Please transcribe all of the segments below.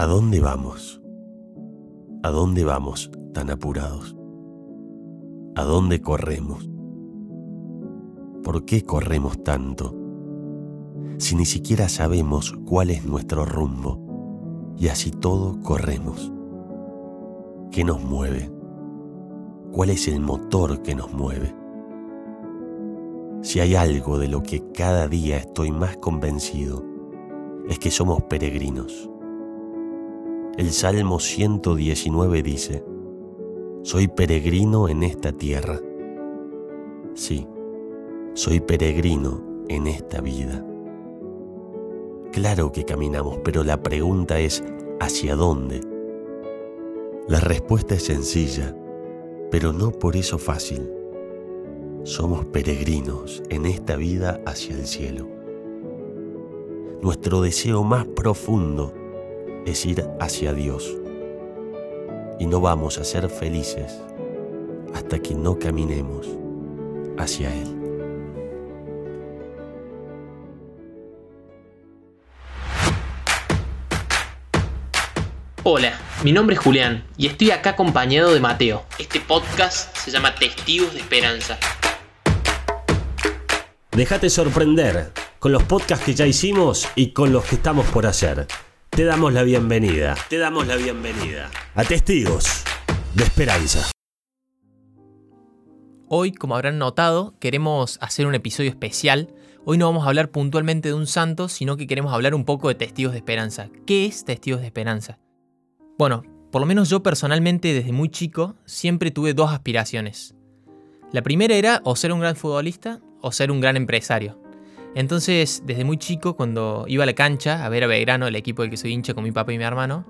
¿A dónde vamos? ¿A dónde vamos tan apurados? ¿A dónde corremos? ¿Por qué corremos tanto? Si ni siquiera sabemos cuál es nuestro rumbo y así todo corremos. ¿Qué nos mueve? ¿Cuál es el motor que nos mueve? Si hay algo de lo que cada día estoy más convencido, es que somos peregrinos. El Salmo 119 dice, Soy peregrino en esta tierra. Sí, soy peregrino en esta vida. Claro que caminamos, pero la pregunta es, ¿hacia dónde? La respuesta es sencilla, pero no por eso fácil. Somos peregrinos en esta vida hacia el cielo. Nuestro deseo más profundo es ir hacia Dios. Y no vamos a ser felices hasta que no caminemos hacia Él. Hola, mi nombre es Julián y estoy acá acompañado de Mateo. Este podcast se llama Testigos de Esperanza. Déjate sorprender con los podcasts que ya hicimos y con los que estamos por hacer. Te damos la bienvenida. Te damos la bienvenida a Testigos de Esperanza. Hoy, como habrán notado, queremos hacer un episodio especial. Hoy no vamos a hablar puntualmente de un santo, sino que queremos hablar un poco de Testigos de Esperanza. ¿Qué es Testigos de Esperanza? Bueno, por lo menos yo personalmente desde muy chico siempre tuve dos aspiraciones. La primera era o ser un gran futbolista o ser un gran empresario. Entonces, desde muy chico, cuando iba a la cancha a ver a Belgrano, el equipo del que soy hincha con mi papá y mi hermano,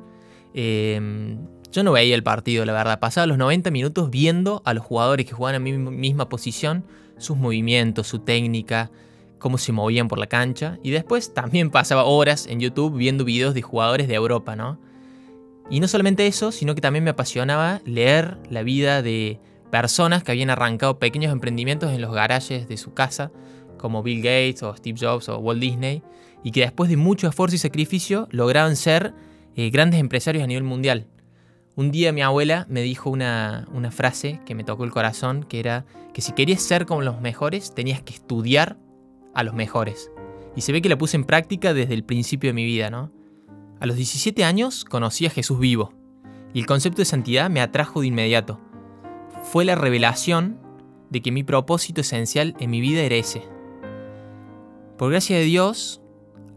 em, yo no veía el partido, la verdad. Pasaba los 90 minutos viendo a los jugadores que jugaban en mi misma posición, sus movimientos, su técnica, cómo se movían por la cancha. Y después también pasaba horas en YouTube viendo videos de jugadores de Europa, ¿no? Y no solamente eso, sino que también me apasionaba leer la vida de personas que habían arrancado pequeños emprendimientos en los garajes de su casa, como Bill Gates o Steve Jobs o Walt Disney, y que después de mucho esfuerzo y sacrificio lograban ser eh, grandes empresarios a nivel mundial. Un día mi abuela me dijo una, una frase que me tocó el corazón, que era que si querías ser como los mejores, tenías que estudiar a los mejores. Y se ve que la puse en práctica desde el principio de mi vida, ¿no? A los 17 años conocí a Jesús vivo y el concepto de santidad me atrajo de inmediato. Fue la revelación de que mi propósito esencial en mi vida era ese. Por gracia de Dios,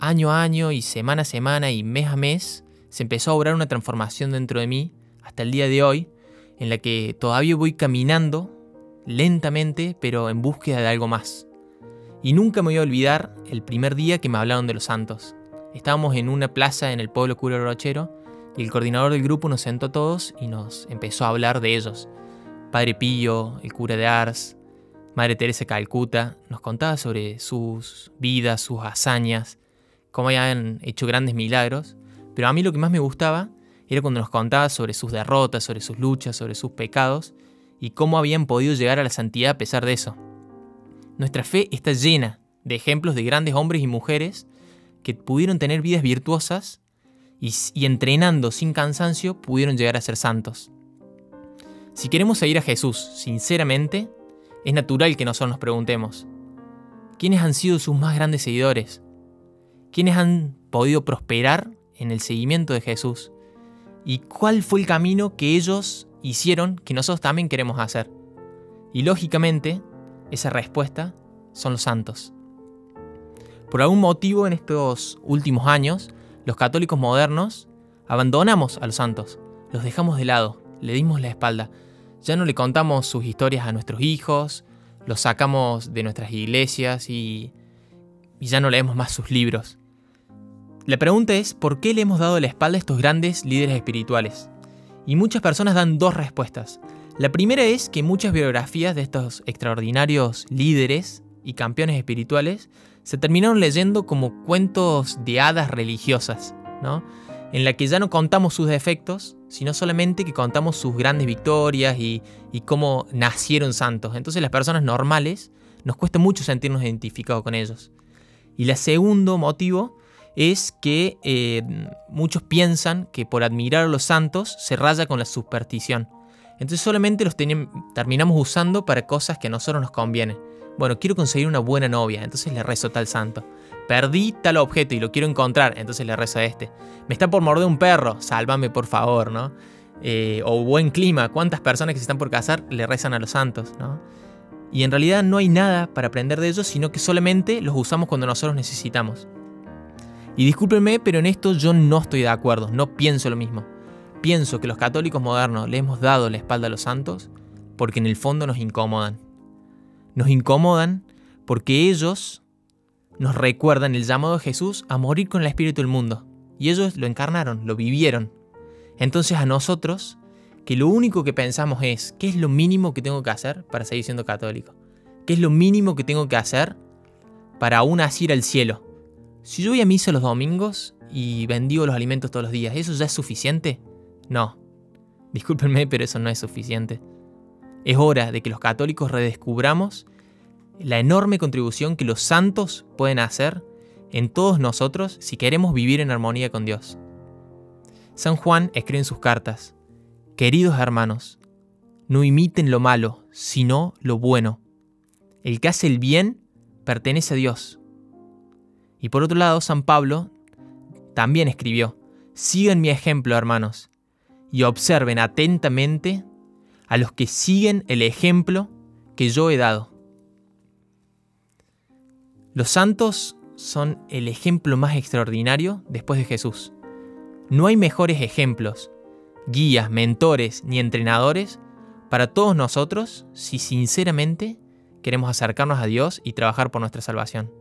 año a año y semana a semana y mes a mes, se empezó a obrar una transformación dentro de mí hasta el día de hoy, en la que todavía voy caminando lentamente, pero en búsqueda de algo más. Y nunca me voy a olvidar el primer día que me hablaron de los santos. Estábamos en una plaza en el pueblo Cura Rochero y el coordinador del grupo nos sentó a todos y nos empezó a hablar de ellos. Padre Pillo, el cura de Ars, Madre Teresa Calcuta, nos contaba sobre sus vidas, sus hazañas, cómo habían hecho grandes milagros, pero a mí lo que más me gustaba era cuando nos contaba sobre sus derrotas, sobre sus luchas, sobre sus pecados y cómo habían podido llegar a la santidad a pesar de eso. Nuestra fe está llena de ejemplos de grandes hombres y mujeres que pudieron tener vidas virtuosas y, entrenando sin cansancio pudieron llegar a ser santos. Si queremos seguir a Jesús sinceramente, es natural que nosotros nos preguntemos, ¿quiénes han sido sus más grandes seguidores? ¿Quiénes han podido prosperar en el seguimiento de Jesús? ¿Y cuál fue el camino que ellos hicieron que nosotros también queremos hacer? Y lógicamente, esa respuesta son los santos. Por algún motivo en estos últimos años, los católicos modernos abandonamos a los santos, los dejamos de lado, le dimos la espalda. Ya no le contamos sus historias a nuestros hijos, los sacamos de nuestras iglesias y, y ya no leemos más sus libros. La pregunta es, ¿por qué le hemos dado la espalda a estos grandes líderes espirituales? Y muchas personas dan dos respuestas. La primera es que muchas biografías de estos extraordinarios líderes y campeones espirituales se terminaron leyendo como cuentos de hadas religiosas, ¿no? En la que ya no contamos sus defectos, sino solamente que contamos sus grandes victorias y, cómo nacieron santos. Entonces las personas normales nos cuesta mucho sentirnos identificados con ellos. Y el segundo motivo es que eh, muchos piensan que por admirar a los santos se raya con la superstición. Entonces solamente los terminamos usando para cosas que a nosotros nos convienen. Bueno, quiero conseguir una buena novia, entonces le rezo tal santo. Perdí tal objeto y lo quiero encontrar, entonces le rezo a este. Me está por morder un perro, sálvame por favor, ¿no? Eh, o buen clima, ¿cuántas personas que se están por casar le rezan a los santos, ¿no? Y en realidad no hay nada para aprender de ellos, sino que solamente los usamos cuando nosotros necesitamos. Y discúlpenme, pero en esto yo no estoy de acuerdo, no pienso lo mismo. Pienso que los católicos modernos le hemos dado la espalda a los santos porque en el fondo nos incomodan. Nos incomodan porque ellos nos recuerdan el llamado de Jesús a morir con el espíritu del mundo. Y ellos lo encarnaron, lo vivieron. Entonces a nosotros, que lo único que pensamos es, ¿qué es lo mínimo que tengo que hacer para seguir siendo católico? ¿Qué es lo mínimo que tengo que hacer para aún así al cielo? Si yo voy a misa los domingos y bendigo los alimentos todos los días, ¿eso ya es suficiente? No. Discúlpenme, pero eso no es suficiente. Es hora de que los católicos redescubramos la enorme contribución que los santos pueden hacer en todos nosotros si queremos vivir en armonía con Dios. San Juan escribe en sus cartas, Queridos hermanos, no imiten lo malo, sino lo bueno. El que hace el bien pertenece a Dios. Y por otro lado, San Pablo también escribió, Sigan mi ejemplo, hermanos, y observen atentamente a los que siguen el ejemplo que yo he dado. Los santos son el ejemplo más extraordinario después de Jesús. No hay mejores ejemplos, guías, mentores ni entrenadores para todos nosotros si sinceramente queremos acercarnos a Dios y trabajar por nuestra salvación.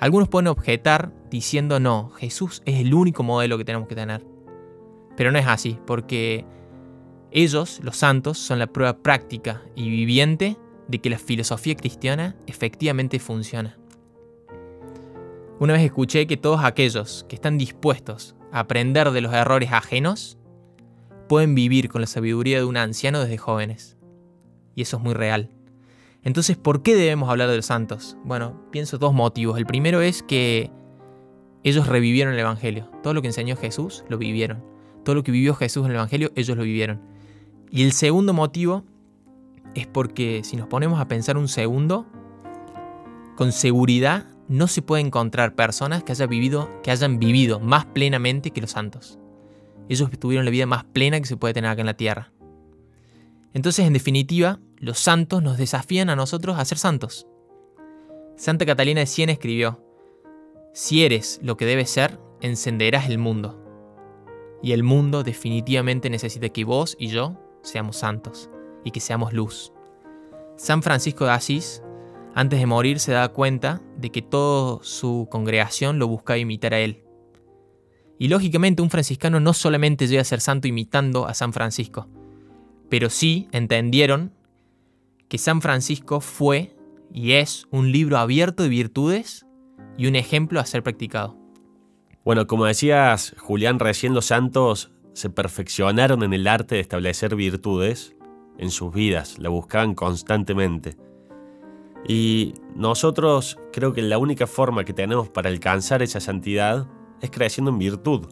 Algunos pueden objetar diciendo no, Jesús es el único modelo que tenemos que tener. Pero no es así, porque ellos, los santos, son la prueba práctica y viviente de que la filosofía cristiana efectivamente funciona. Una vez escuché que todos aquellos que están dispuestos a aprender de los errores ajenos pueden vivir con la sabiduría de un anciano desde jóvenes. Y eso es muy real. Entonces, ¿por qué debemos hablar de los santos? Bueno, pienso dos motivos. El primero es que ellos revivieron el Evangelio. Todo lo que enseñó Jesús lo vivieron. Todo lo que vivió Jesús en el Evangelio, ellos lo vivieron. Y el segundo motivo es porque si nos ponemos a pensar un segundo, con seguridad no se puede encontrar personas que, hayan vivido más plenamente que los santos. Ellos tuvieron la vida más plena que se puede tener acá en la tierra. Entonces, en definitiva, los santos nos desafían a nosotros a ser santos. Santa Catalina de Siena escribió, Si eres lo que debes ser, encenderás el mundo. Y el mundo definitivamente necesita que vos y yo seamos santos y que seamos luz. San Francisco de Asís, antes de morir, se da cuenta de que toda su congregación lo buscaba imitar a él. Y lógicamente un franciscano no solamente llega a ser santo imitando a San Francisco, pero sí entendieron que San Francisco fue y es un libro abierto de virtudes y un ejemplo a ser practicado. Bueno, como decías, Julián, recién los santos se perfeccionaron en el arte de establecer virtudes en sus vidas, la buscaban constantemente. Y nosotros creo que la única forma que tenemos para alcanzar esa santidad es creciendo en virtud.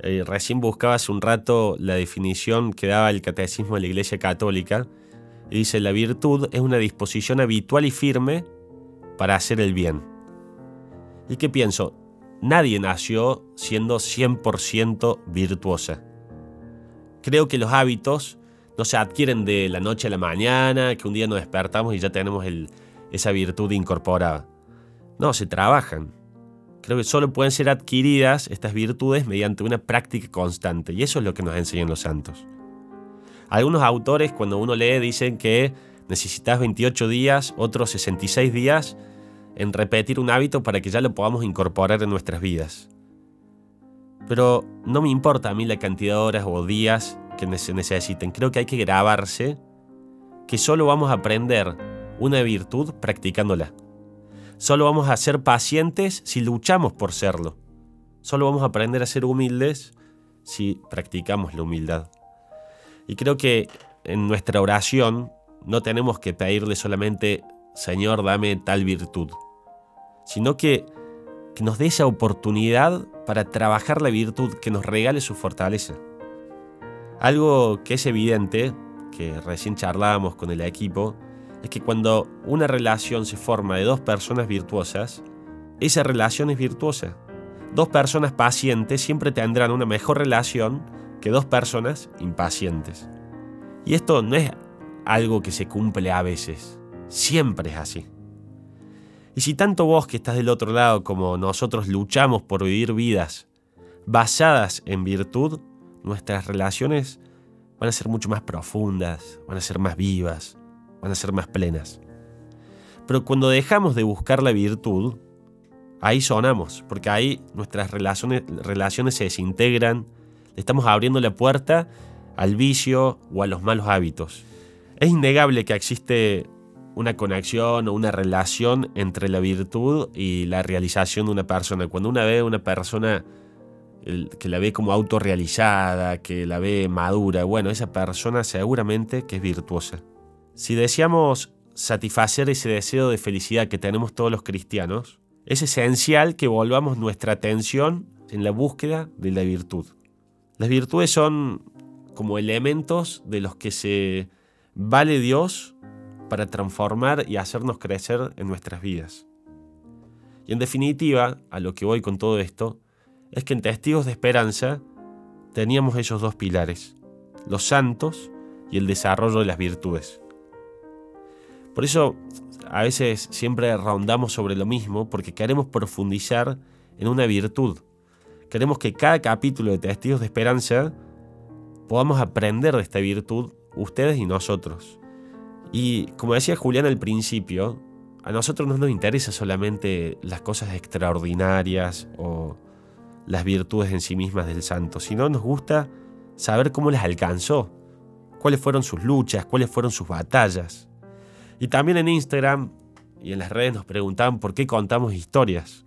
Eh, recién buscaba hace un rato la definición que daba el catecismo de la Iglesia Católica y dice, la virtud es una disposición habitual y firme para hacer el bien. ¿Y qué pienso? Nadie nació siendo 100% virtuosa. Creo que los hábitos no se adquieren de la noche a la mañana, que un día nos despertamos y ya tenemos esa virtud incorporada. No, se trabajan. Creo que solo pueden ser adquiridas estas virtudes mediante una práctica constante, y eso es lo que nos enseñan los santos. Algunos autores, cuando uno lee, dicen que necesitas 28 días, otros 66 días en repetir un hábito para que ya lo podamos incorporar en nuestras vidas. Pero no me importa a mí la cantidad de horas o días que se necesiten. Creo que hay que grabarse que solo vamos a aprender una virtud practicándola. Solo vamos a ser pacientes si luchamos por serlo. Solo vamos a aprender a ser humildes si practicamos la humildad. Y creo que en nuestra oración no tenemos que pedirle solamente, Señor, dame tal virtud, sino que que nos dé esa oportunidad para trabajar la virtud, que nos regale su fortaleza. Algo que es evidente, que recién charlábamos con el equipo, es que cuando una relación se forma de dos personas virtuosas, esa relación es virtuosa. Dos personas pacientes siempre tendrán una mejor relación que dos personas impacientes. Y esto no es algo que se cumple a veces, siempre es así. Y si tanto vos que estás del otro lado como nosotros luchamos por vivir vidas basadas en virtud, nuestras relaciones van a ser mucho más profundas, van a ser más vivas, van a ser más plenas. Pero cuando dejamos de buscar la virtud, ahí sonamos, porque ahí nuestras relaciones, se desintegran, le estamos abriendo la puerta al vicio o a los malos hábitos. Es innegable que existe una conexión o una relación entre la virtud y la realización de una persona. Cuando una ve a una persona que la ve como autorrealizada, que la ve madura, bueno, esa persona seguramente que es virtuosa. Si deseamos satisfacer ese deseo de felicidad que tenemos todos los cristianos, es esencial que volvamos nuestra atención en la búsqueda de la virtud. Las virtudes son como elementos de los que se vale Dios para transformar y hacernos crecer en nuestras vidas. Y en definitiva, a lo que voy con todo esto, es que en Testigos de Esperanza teníamos esos dos pilares, los santos y el desarrollo de las virtudes. Por eso a veces siempre rondamos sobre lo mismo porque queremos profundizar en una virtud. Queremos que cada capítulo de Testigos de Esperanza podamos aprender de esta virtud ustedes y nosotros. Y como decía Julián al principio, a nosotros no nos interesa solamente las cosas extraordinarias o las virtudes en sí mismas del santo, sino nos gusta saber cómo las alcanzó, cuáles fueron sus luchas, cuáles fueron sus batallas. Y también en Instagram y en las redes nos preguntaban por qué contamos historias.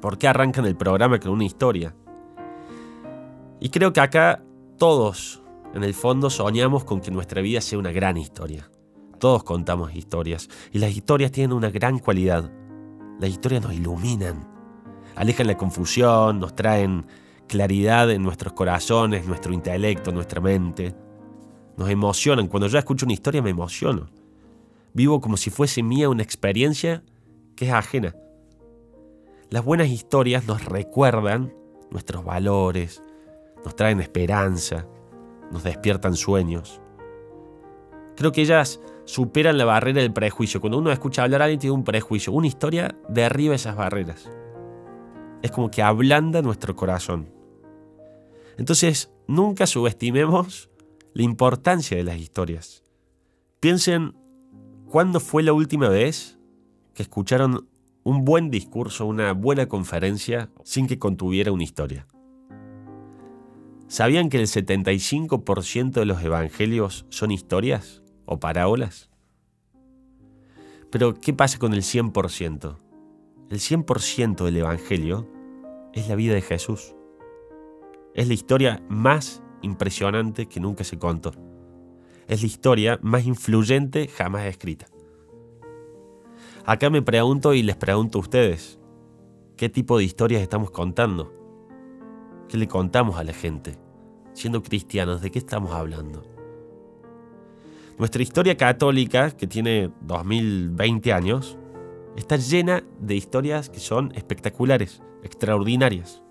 ¿Por qué arrancan el programa con una historia? Y creo que acá todos, en el fondo, soñamos con que nuestra vida sea una gran historia. Todos contamos historias. Y las historias tienen una gran cualidad. Las historias nos iluminan. Alejan la confusión, nos traen claridad en nuestros corazones, nuestro intelecto, nuestra mente. Nos emocionan. Cuando yo escucho una historia me emociono. Vivo como si fuese mía una experiencia que es ajena. Las buenas historias nos recuerdan nuestros valores, nos traen esperanza, nos despiertan sueños. Creo que ellas superan la barrera del prejuicio. Cuando uno escucha hablar a alguien tiene un prejuicio, una historia derriba esas barreras. Es como que ablanda nuestro corazón. Entonces, nunca subestimemos la importancia de las historias. Piensen ¿Cuándo fue la última vez que escucharon un buen discurso, una buena conferencia sin que contuviera una historia? ¿Sabían que el 75% de los evangelios son historias o parábolas? Pero, ¿qué pasa con el 100%? El 100% del evangelio es la vida de Jesús. Es la historia más impresionante que nunca se contó es la historia más influyente jamás escrita. Acá me pregunto y les pregunto a ustedes, ¿qué tipo de historias estamos contando? ¿Qué le contamos a la gente? Siendo cristianos, ¿de qué estamos hablando? Nuestra historia católica, que tiene 2020 años, está llena de historias que son espectaculares, extraordinarias.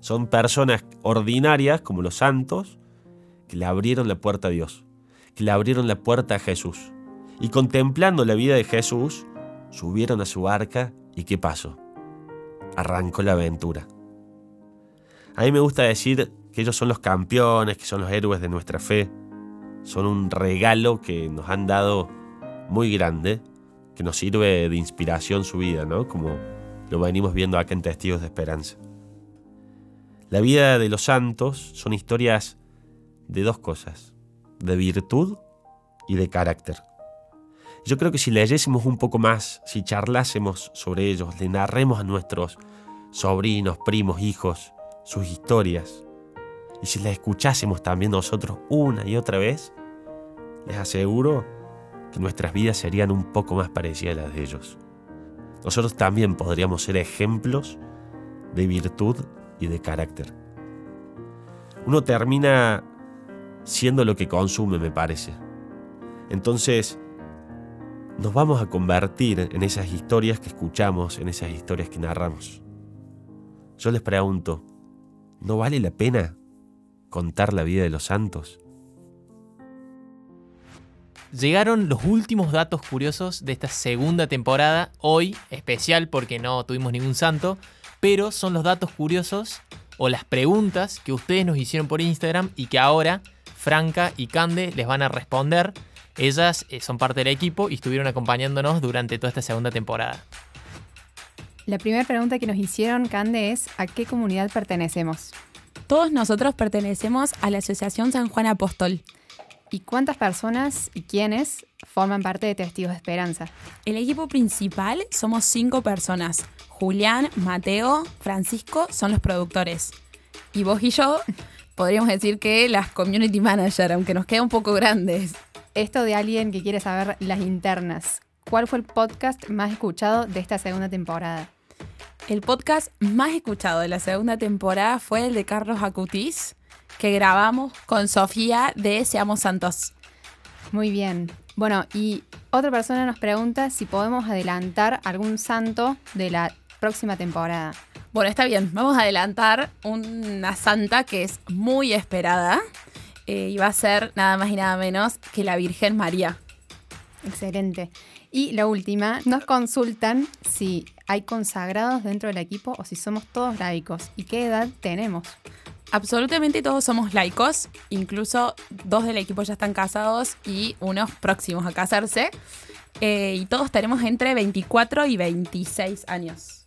Son personas ordinarias, como los santos, que le abrieron la puerta a Dios, que le abrieron la puerta a Jesús. Y contemplando la vida de Jesús, subieron a su barca y ¿qué pasó? Arrancó la aventura. A mí me gusta decir que ellos son los campeones, que son los héroes de nuestra fe. Son un regalo que nos han dado muy grande, que nos sirve de inspiración su vida, ¿no? Como lo venimos viendo acá en Testigos de Esperanza. La vida de los santos son historias de dos cosas, de virtud y de carácter. Yo creo que si leyésemos un poco más, si charlásemos sobre ellos, le narremos a nuestros sobrinos, primos, hijos sus historias, y si las escuchásemos también nosotros una y otra vez, les aseguro que nuestras vidas serían un poco más parecidas a las de ellos. nosotros también podríamos ser ejemplos de virtud y de carácter. Uno termina siendo lo que consume, me parece. Entonces, nos vamos a convertir en esas historias que escuchamos, en esas historias que narramos. Yo les pregunto, ¿no vale la pena contar la vida de los santos? Llegaron los últimos datos curiosos de esta segunda temporada, hoy especial porque no tuvimos ningún santo, pero son los datos curiosos o las preguntas que ustedes nos hicieron por Instagram y que ahora Franca y Cande les van a responder. Ellas eh, son parte del equipo y estuvieron acompañándonos durante toda esta segunda temporada. La primera pregunta que nos hicieron, Cande, es ¿a qué comunidad pertenecemos? Todos nosotros pertenecemos a la Asociación San Juan Apóstol. ¿Y cuántas personas y quiénes forman parte de Testigos de Esperanza? El equipo principal somos cinco personas. Julián, Mateo, Francisco son los productores. Y vos y yo podríamos decir que las community manager, aunque nos queda un poco grandes. Esto de alguien que quiere saber las internas. ¿Cuál fue el podcast más escuchado de esta segunda temporada? El podcast más escuchado de la segunda temporada fue el de Carlos Acutis, que grabamos con Sofía de Seamos Santos. Muy bien. Bueno, y otra persona nos pregunta si podemos adelantar algún santo de la próxima temporada. Bueno, está bien. Vamos a adelantar una santa que es muy esperada eh, y va a ser nada más y nada menos que la Virgen María. Excelente. Y la última, nos consultan si hay consagrados dentro del equipo o si somos todos laicos y qué edad tenemos. Absolutamente todos somos laicos, incluso dos del equipo ya están casados y unos próximos a casarse. Eh, y todos tenemos entre 24 y 26 años.